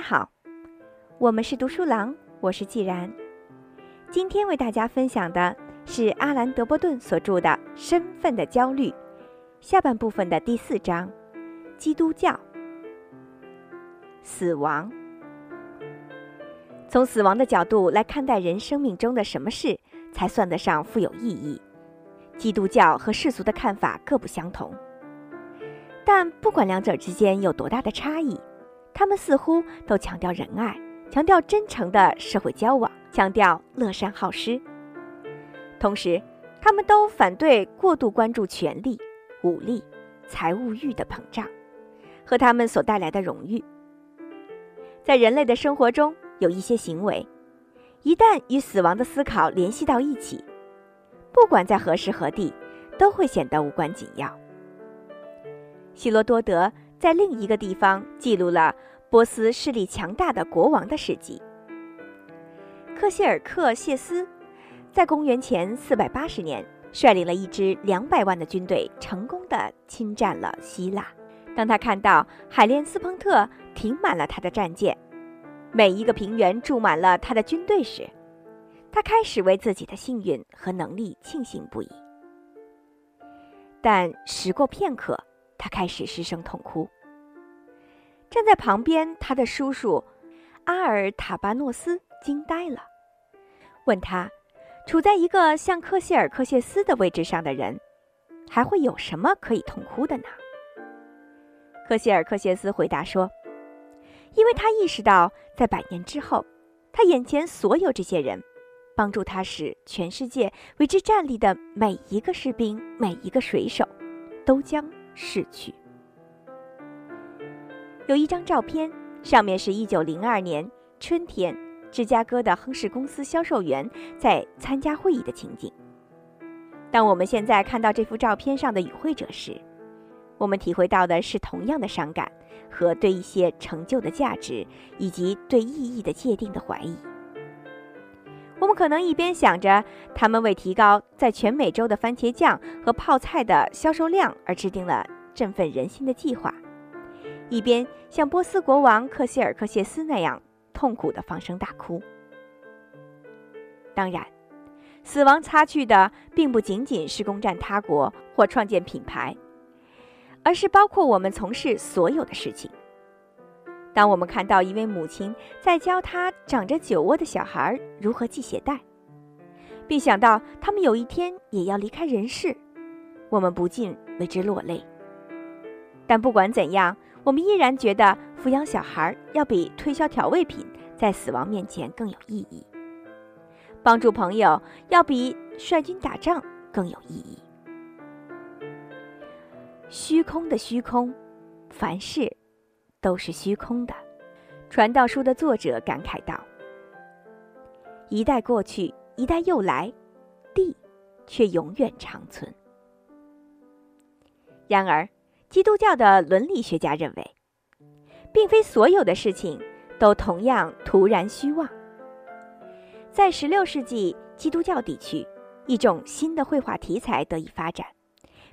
家好，我们是读书郎，我是既然。今天为大家分享的是阿兰·德波顿所著的《身份的焦虑》下半部分的第四章：基督教、死亡。从死亡的角度来看待人生命中的什么事才算得上富有意义，基督教和世俗的看法各不相同。但不管两者之间有多大的差异。他们似乎都强调仁爱，强调真诚的社会交往，强调乐善好施。同时，他们都反对过度关注权力、武力、财务欲的膨胀和他们所带来的荣誉。在人类的生活中，有一些行为，一旦与死亡的思考联系到一起，不管在何时何地，都会显得无关紧要。希罗多德。在另一个地方记录了波斯势力强大的国王的事迹。克谢尔克谢斯在公元前480年率领了一支两百万的军队，成功的侵占了希腊。当他看到海莲斯彭特停满了他的战舰，每一个平原住满了他的军队时，他开始为自己的幸运和能力庆幸不已。但时过片刻。他开始失声痛哭。站在旁边，他的叔叔阿尔塔巴诺斯惊呆了，问他：“处在一个像克谢尔克谢斯的位置上的人，还会有什么可以痛哭的呢？”克谢尔克谢斯回答说：“因为他意识到，在百年之后，他眼前所有这些人，帮助他使全世界为之站立的每一个士兵、每一个水手，都将。”逝去。有一张照片，上面是一九零二年春天，芝加哥的亨氏公司销售员在参加会议的情景。当我们现在看到这幅照片上的与会者时，我们体会到的是同样的伤感和对一些成就的价值以及对意义的界定的怀疑。我们可能一边想着他们为提高在全美洲的番茄酱和泡菜的销售量而制定了振奋人心的计划，一边像波斯国王克西尔克谢斯那样痛苦地放声大哭。当然，死亡擦去的并不仅仅是攻占他国或创建品牌，而是包括我们从事所有的事情。当我们看到一位母亲在教她长着酒窝的小孩如何系鞋带，并想到他们有一天也要离开人世，我们不禁为之落泪。但不管怎样，我们依然觉得抚养小孩要比推销调味品在死亡面前更有意义，帮助朋友要比率军打仗更有意义。虚空的虚空，凡事。都是虚空的，《传道书》的作者感慨道：“一代过去，一代又来，地却永远长存。”然而，基督教的伦理学家认为，并非所有的事情都同样徒然虚妄。在16世纪基督教地区，一种新的绘画题材得以发展，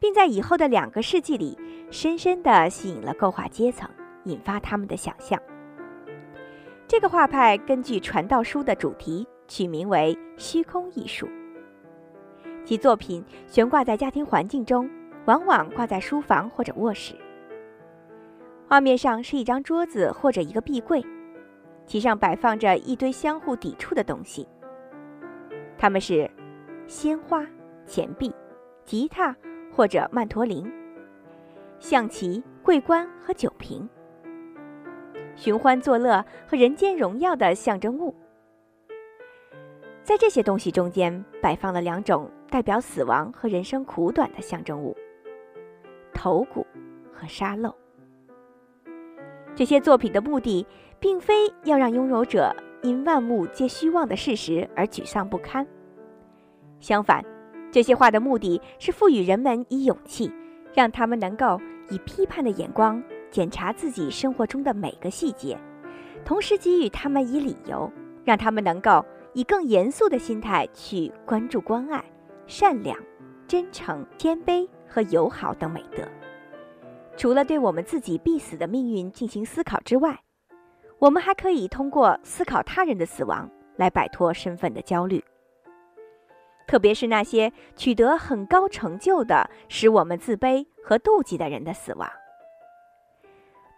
并在以后的两个世纪里，深深地吸引了构画阶层。引发他们的想象。这个画派根据《传道书》的主题取名为“虚空艺术”，其作品悬挂在家庭环境中，往往挂在书房或者卧室。画面上是一张桌子或者一个壁柜，其上摆放着一堆相互抵触的东西。它们是鲜花、钱币、吉他或者曼陀林、象棋、桂冠和酒瓶。寻欢作乐和人间荣耀的象征物，在这些东西中间摆放了两种代表死亡和人生苦短的象征物：头骨和沙漏。这些作品的目的，并非要让拥有者因万物皆虚妄的事实而沮丧不堪。相反，这些画的目的是赋予人们以勇气，让他们能够以批判的眼光。检查自己生活中的每个细节，同时给予他们以理由，让他们能够以更严肃的心态去关注关爱、善良、真诚、谦卑和友好等美德。除了对我们自己必死的命运进行思考之外，我们还可以通过思考他人的死亡来摆脱身份的焦虑。特别是那些取得很高成就的、使我们自卑和妒忌的人的死亡。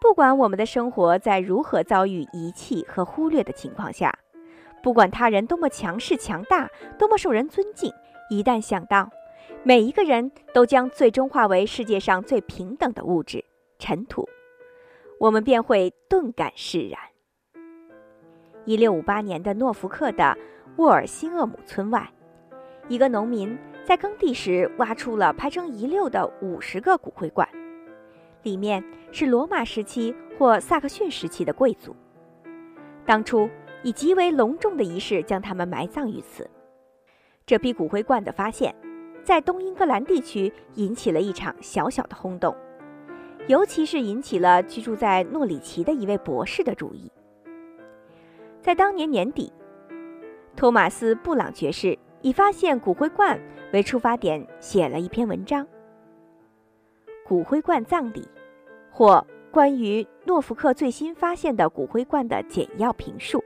不管我们的生活在如何遭遇遗弃和忽略的情况下，不管他人多么强势强大，多么受人尊敬，一旦想到每一个人都将最终化为世界上最平等的物质——尘土，我们便会顿感释然。一六五八年的诺福克的沃尔辛厄姆村外，一个农民在耕地时挖出了排成一溜的五十个骨灰罐。里面是罗马时期或萨克逊时期的贵族，当初以极为隆重的仪式将他们埋葬于此。这批骨灰罐的发现，在东英格兰地区引起了一场小小的轰动，尤其是引起了居住在诺里奇的一位博士的注意。在当年年底，托马斯·布朗爵士以发现骨灰罐为出发点，写了一篇文章。骨灰罐葬礼，或关于诺福克最新发现的骨灰罐的简要评述。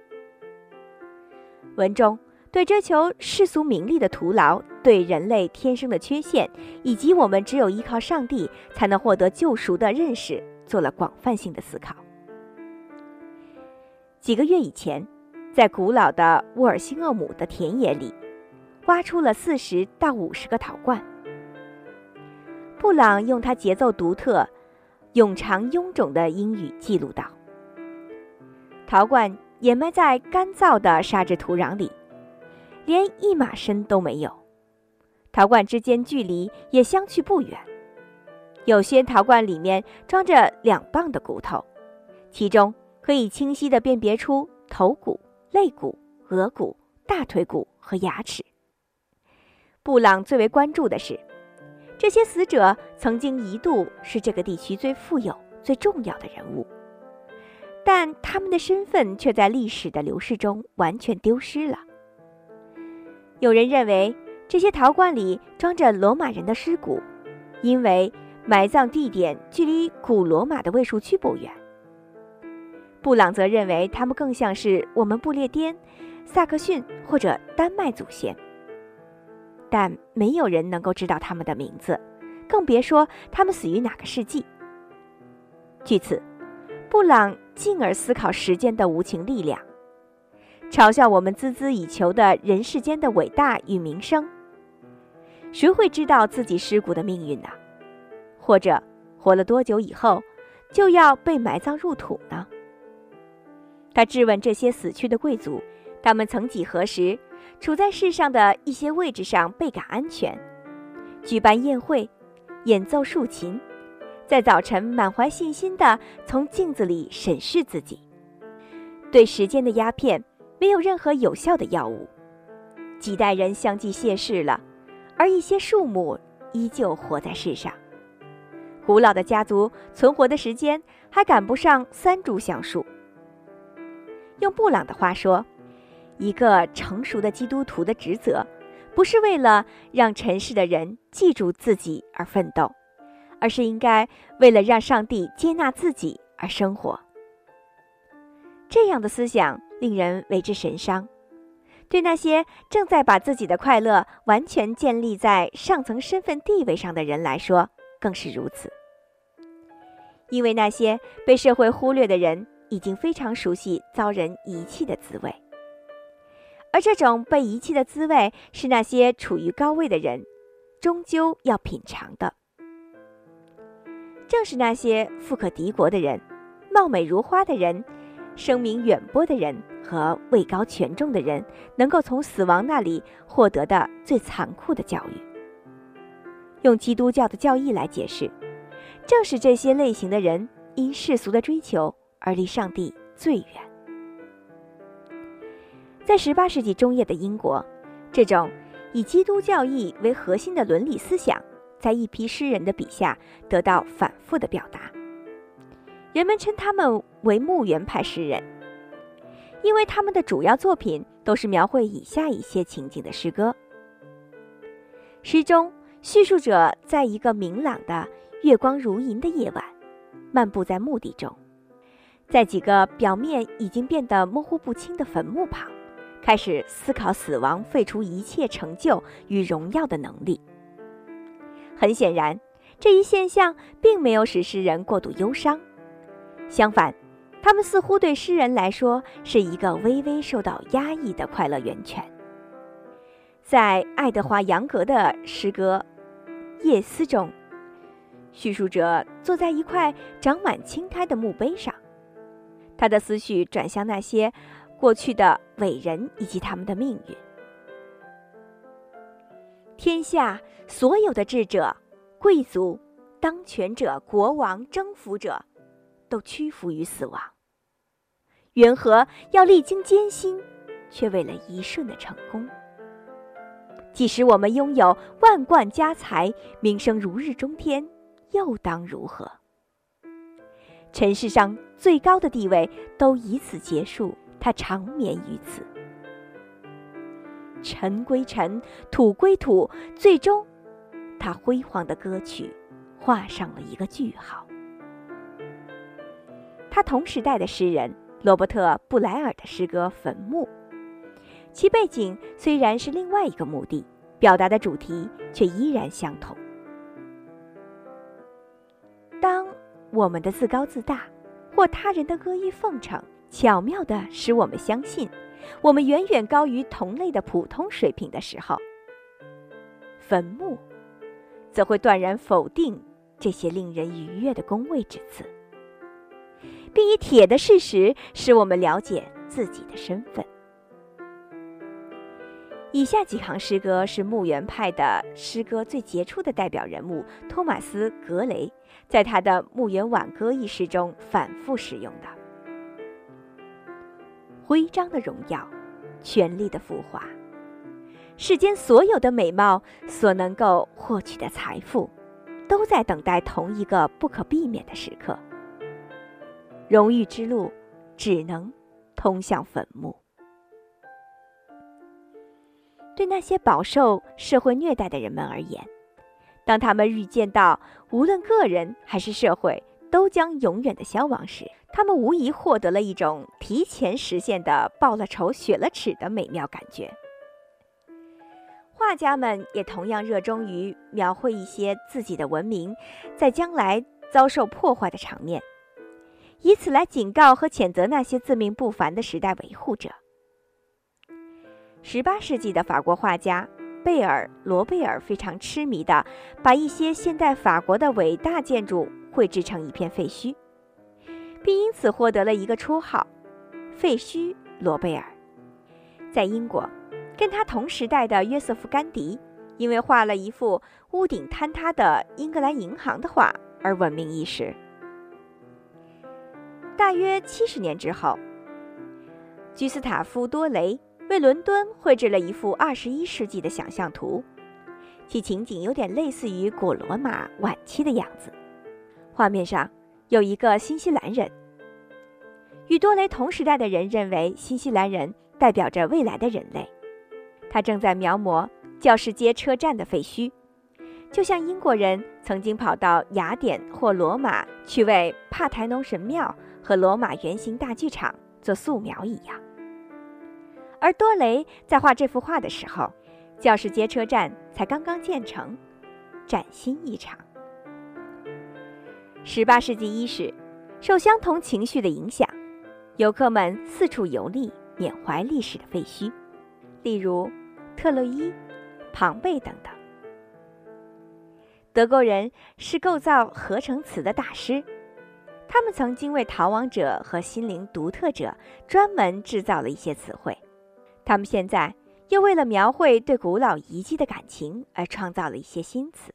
文中对追求世俗名利的徒劳、对人类天生的缺陷，以及我们只有依靠上帝才能获得救赎的认识，做了广泛性的思考。几个月以前，在古老的沃尔辛厄姆的田野里，挖出了四十到五十个陶罐。布朗用他节奏独特、永长臃肿的英语记录道：“陶罐掩埋在干燥的沙质土壤里，连一码深都没有。陶罐之间距离也相去不远。有些陶罐里面装着两磅的骨头，其中可以清晰地辨别出头骨、肋骨、额骨、大腿骨和牙齿。布朗最为关注的是。”这些死者曾经一度是这个地区最富有、最重要的人物，但他们的身份却在历史的流逝中完全丢失了。有人认为这些陶罐里装着罗马人的尸骨，因为埋葬地点距离古罗马的卫戍区不远。布朗则认为他们更像是我们不列颠、萨克逊或者丹麦祖先。但没有人能够知道他们的名字，更别说他们死于哪个世纪。据此，布朗进而思考时间的无情力量，嘲笑我们孜孜以求的人世间的伟大与名声。谁会知道自己尸骨的命运呢？或者活了多久以后就要被埋葬入土呢？他质问这些死去的贵族，他们曾几何时？处在世上的一些位置上倍感安全，举办宴会，演奏竖琴，在早晨满怀信心地从镜子里审视自己。对时间的鸦片没有任何有效的药物，几代人相继谢世了，而一些树木依旧活在世上。古老的家族存活的时间还赶不上三株橡树。用布朗的话说。一个成熟的基督徒的职责，不是为了让尘世的人记住自己而奋斗，而是应该为了让上帝接纳自己而生活。这样的思想令人为之神伤。对那些正在把自己的快乐完全建立在上层身份地位上的人来说，更是如此。因为那些被社会忽略的人，已经非常熟悉遭人遗弃的滋味。而这种被遗弃的滋味，是那些处于高位的人终究要品尝的。正是那些富可敌国的人、貌美如花的人、声名远播的人和位高权重的人，能够从死亡那里获得的最残酷的教育。用基督教的教义来解释，正是这些类型的人因世俗的追求而离上帝最远。在十八世纪中叶的英国，这种以基督教义为核心的伦理思想，在一批诗人的笔下得到反复的表达。人们称他们为墓园派诗人，因为他们的主要作品都是描绘以下一些情景的诗歌。诗中叙述者在一个明朗的月光如银的夜晚，漫步在墓地中，在几个表面已经变得模糊不清的坟墓旁，开始思考死亡废除一切成就与荣耀的能力。很显然，这一现象并没有使诗人过度忧伤，相反，他们似乎对诗人来说是一个微微受到压抑的快乐源泉。在爱德华·杨格的诗歌《夜思》中，叙述者坐在一块长满青苔的墓碑上。他的思绪转向那些过去的伟人以及他们的命运。天下所有的智者、贵族、当权者、国王、征服者，都屈服于死亡。缘何要历经艰辛，却为了一瞬的成功？即使我们拥有万贯家财，名声如日中天，又当如何？尘世上最高的地位都以此结束，他长眠于此。尘归尘，土归土，最终，他辉煌的歌曲画上了一个句号。他同时代的诗人罗伯特·布莱尔的诗歌《坟墓》，其背景虽然是另外一个目的，表达的主题却依然相同。当。我们的自高自大，或他人的阿谀奉承，巧妙地使我们相信我们远远高于同类的普通水平的时候，坟墓则会断然否定这些令人愉悦的恭维之词，并以铁的事实使我们了解自己的身份。以下几行诗歌是墓园派的诗歌最杰出的代表人物托马斯·格雷在他的《墓园挽歌》一诗中反复使用的：徽章的荣耀，权力的浮华，世间所有的美貌所能够获取的财富，都在等待同一个不可避免的时刻。荣誉之路，只能通向坟墓。对那些饱受社会虐待的人们而言，当他们预见到无论个人还是社会都将永远的消亡时，他们无疑获得了一种提前实现的报了仇、雪了耻的美妙感觉。画家们也同样热衷于描绘一些自己的文明在将来遭受破坏的场面，以此来警告和谴责那些自命不凡的时代维护者。十八世纪的法国画家贝尔·罗贝尔非常痴迷地把一些现代法国的伟大建筑绘制成一片废墟，并因此获得了一个绰号“废墟罗贝尔”。在英国，跟他同时代的约瑟夫·甘迪因为画了一幅屋顶坍塌的英格兰银行的画而闻名一时。大约七十年之后，居斯塔夫·多雷。为伦敦绘制了一幅二十一世纪的想象图，其情景有点类似于古罗马晚期的样子。画面上有一个新西兰人，与多雷同时代的人认为新西兰人代表着未来的人类。他正在描摹教师街车站的废墟，就像英国人曾经跑到雅典或罗马去为帕台农神庙和罗马圆形大剧场做素描一样。而多雷在画这幅画的时候，教室街车站才刚刚建成，崭新异常。十八世纪伊始，受相同情绪的影响，游客们四处游历，缅怀历史的废墟，例如特洛伊、庞贝等等。德国人是构造合成词的大师，他们曾经为逃亡者和心灵独特者专门制造了一些词汇。他们现在又为了描绘对古老遗迹的感情而创造了一些新词。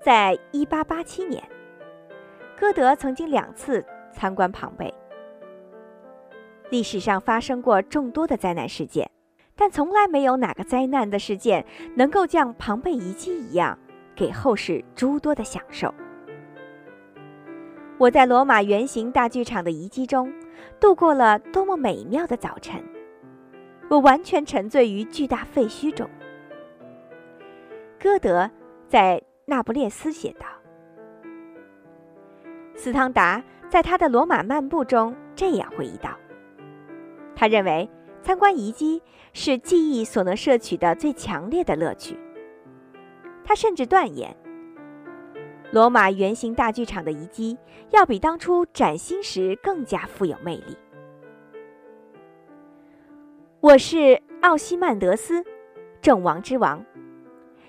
在一八八七年，歌德曾经两次参观庞贝。历史上发生过众多的灾难事件，但从来没有哪个灾难的事件能够像庞贝遗迹一样，给后世诸多的享受。我在罗马圆形大剧场的遗迹中度过了多么美妙的早晨！我完全沉醉于巨大废墟中。歌德在《那不列斯》写道：“斯汤达在他的《罗马漫步》中这样回忆道：“他认为参观遗迹是记忆所能摄取的最强烈的乐趣。他甚至断言，罗马圆形大剧场的遗迹要比当初崭新时更加富有魅力。”我是奥西曼德斯，正王之王，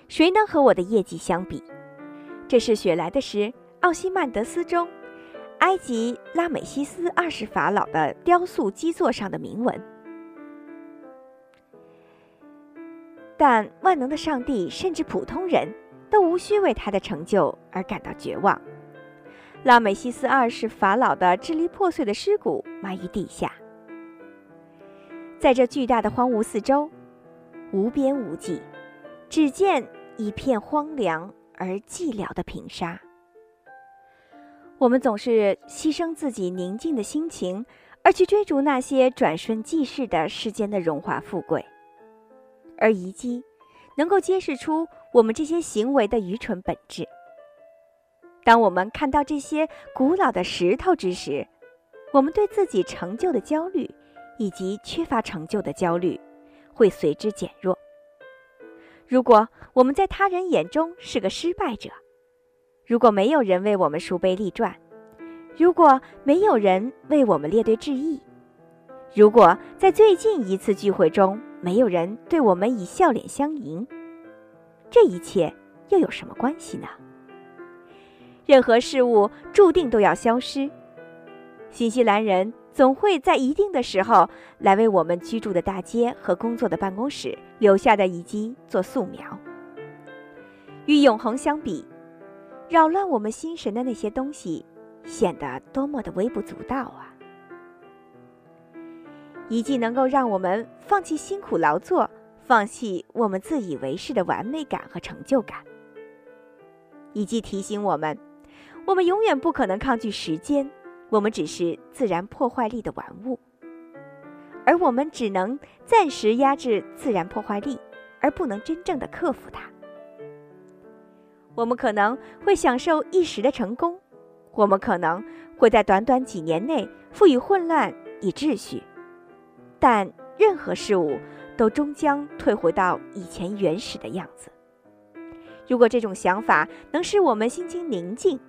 谁能和我的业绩相比？这是雪莱的诗《奥西曼德斯》中。埃及拉美西斯二世法老的雕塑基座上的铭文，但万能的上帝甚至普通人无需为他的成就而感到绝望。拉美西斯二世法老的支离破碎的尸骨埋于地下，在这巨大的荒芜四周，无边无际，只见一片荒凉而寂寥的平沙。我们总是牺牲自己宁静的心情，而去追逐那些转瞬即逝的世间的荣华富贵，而遗迹能够揭示出我们这些行为的愚蠢本质。当我们看到这些古老的石头之时，我们对自己成就的焦虑，以及缺乏成就的焦虑，会随之减弱。如果我们在他人眼中是个失败者，如果没有人为我们书碑立传，如果没有人为我们列队致意，如果在最近一次聚会中没有人对我们以笑脸相迎，这一切又有什么关系呢？任何事物注定都要消失。新西兰人总会在一定的时候来为我们居住的大街和工作的办公室留下的遗迹做素描。与永恒相比。扰乱我们心神的那些东西，显得多么的微不足道啊！遗迹能够让我们放弃辛苦劳作，放弃我们自以为是的完美感和成就感。以及提醒我们，我们永远不可能抗拒时间，我们只是自然破坏力的玩物，而我们只能暂时压制自然破坏力，而不能真正的克服它。我们可能会享受一时的成功，我们可能会在短短几年内赋予混乱以秩序，但任何事物都终将退回到以前原始的样子。如果这种想法能使我们心情宁静，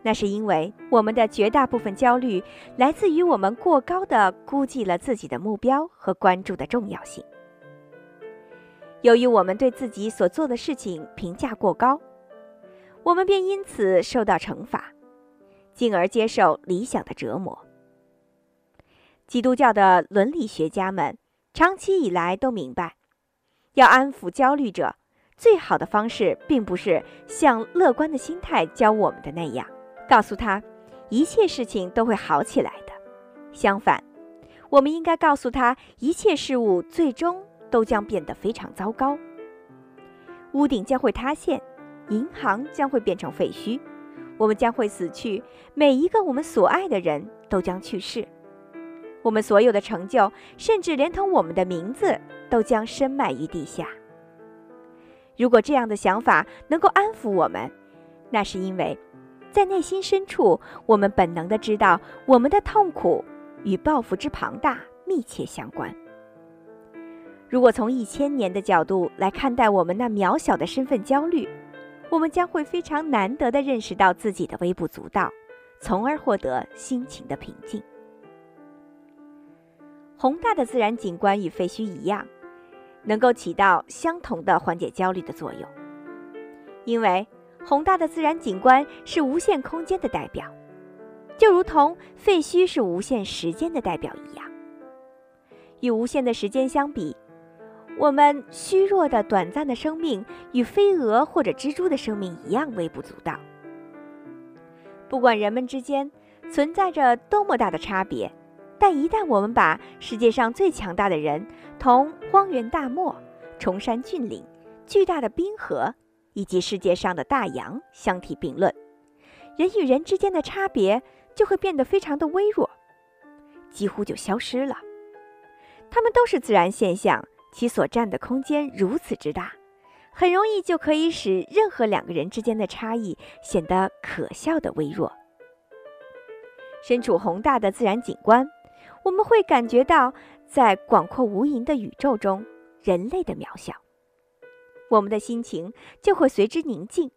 那是因为我们的绝大部分焦虑来自于我们过高的估计了自己的目标和关注的重要性。由于我们对自己所做的事情评价过高。我们便因此受到惩罚，进而接受理想的折磨。基督教的伦理学家们长期以来都明白，要安抚焦虑者，最好的方式并不是像乐观的心态教我们的那样，告诉他一切事情都会好起来的。相反，我们应该告诉他一切事物最终都将变得非常糟糕，屋顶将会塌陷。银行将会变成废墟，我们将会死去，每一个我们所爱的人都将去世，我们所有的成就，甚至连同我们的名字，都将深埋于地下。如果这样的想法能够安抚我们，那是因为，在内心深处，我们本能的知道，我们的痛苦与报复之庞大密切相关。如果从一千年的角度来看待我们那渺小的身份焦虑，我们将会非常难得的认识到自己的微不足道，从而获得心情的平静。宏大的自然景观与废墟一样，能够起到相同的缓解焦虑的作用，因为宏大的自然景观是无限空间的代表，就如同废墟是无限时间的代表一样。与无限的时间相比。我们虚弱的、短暂的生命与飞蛾或者蜘蛛的生命一样微不足道。不管人们之间存在着多么大的差别，但一旦我们把世界上最强大的人同荒原大漠、崇山峻岭、巨大的冰河以及世界上的大洋相提并论，人与人之间的差别就会变得非常的微弱，几乎就消失了。它们都是自然现象。其所占的空间如此之大，很容易就可以使任何两个人之间的差异显得可笑的微弱。身处宏大的自然景观，我们会感觉到在广阔无垠的宇宙中人类的渺小，我们的心情就会随之宁静。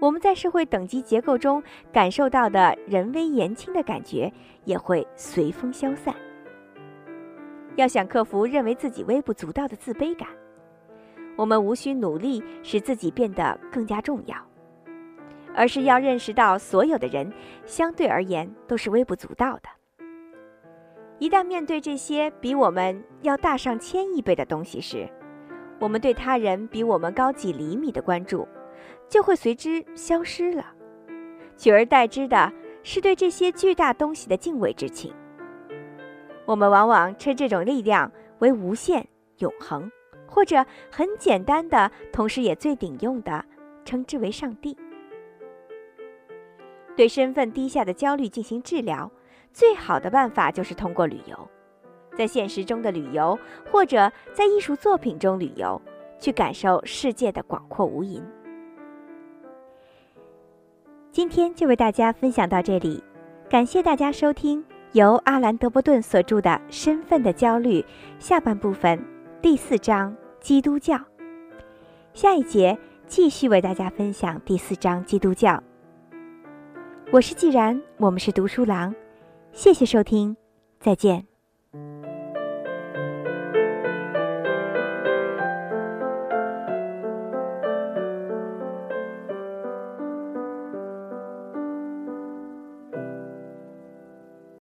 我们在社会等级结构中感受到的人微言轻的感觉也会随风消散。要想克服认为自己微不足道的自卑感，我们无需努力使自己变得更加重要，而是要认识到所有的人相对而言都是微不足道的。一旦面对这些比我们要大上千亿倍的东西时，我们对他人比我们高几厘米的关注就会随之消失了，取而代之的是对这些巨大东西的敬畏之情。我们往往称这种力量为无限、永恒，或者很简单的，同时也最顶用的，称之为上帝。对身份低下的焦虑进行治疗，最好的办法就是通过旅游，在现实中的旅游，或者在艺术作品中旅游，去感受世界的广阔无垠。今天就为大家分享到这里，感谢大家收听。由阿兰·德伯顿所著的《身份的焦虑》下半部分第四章基督教，下一节继续为大家分享第四章基督教。我是既然，我们是读书郎，谢谢收听，再见。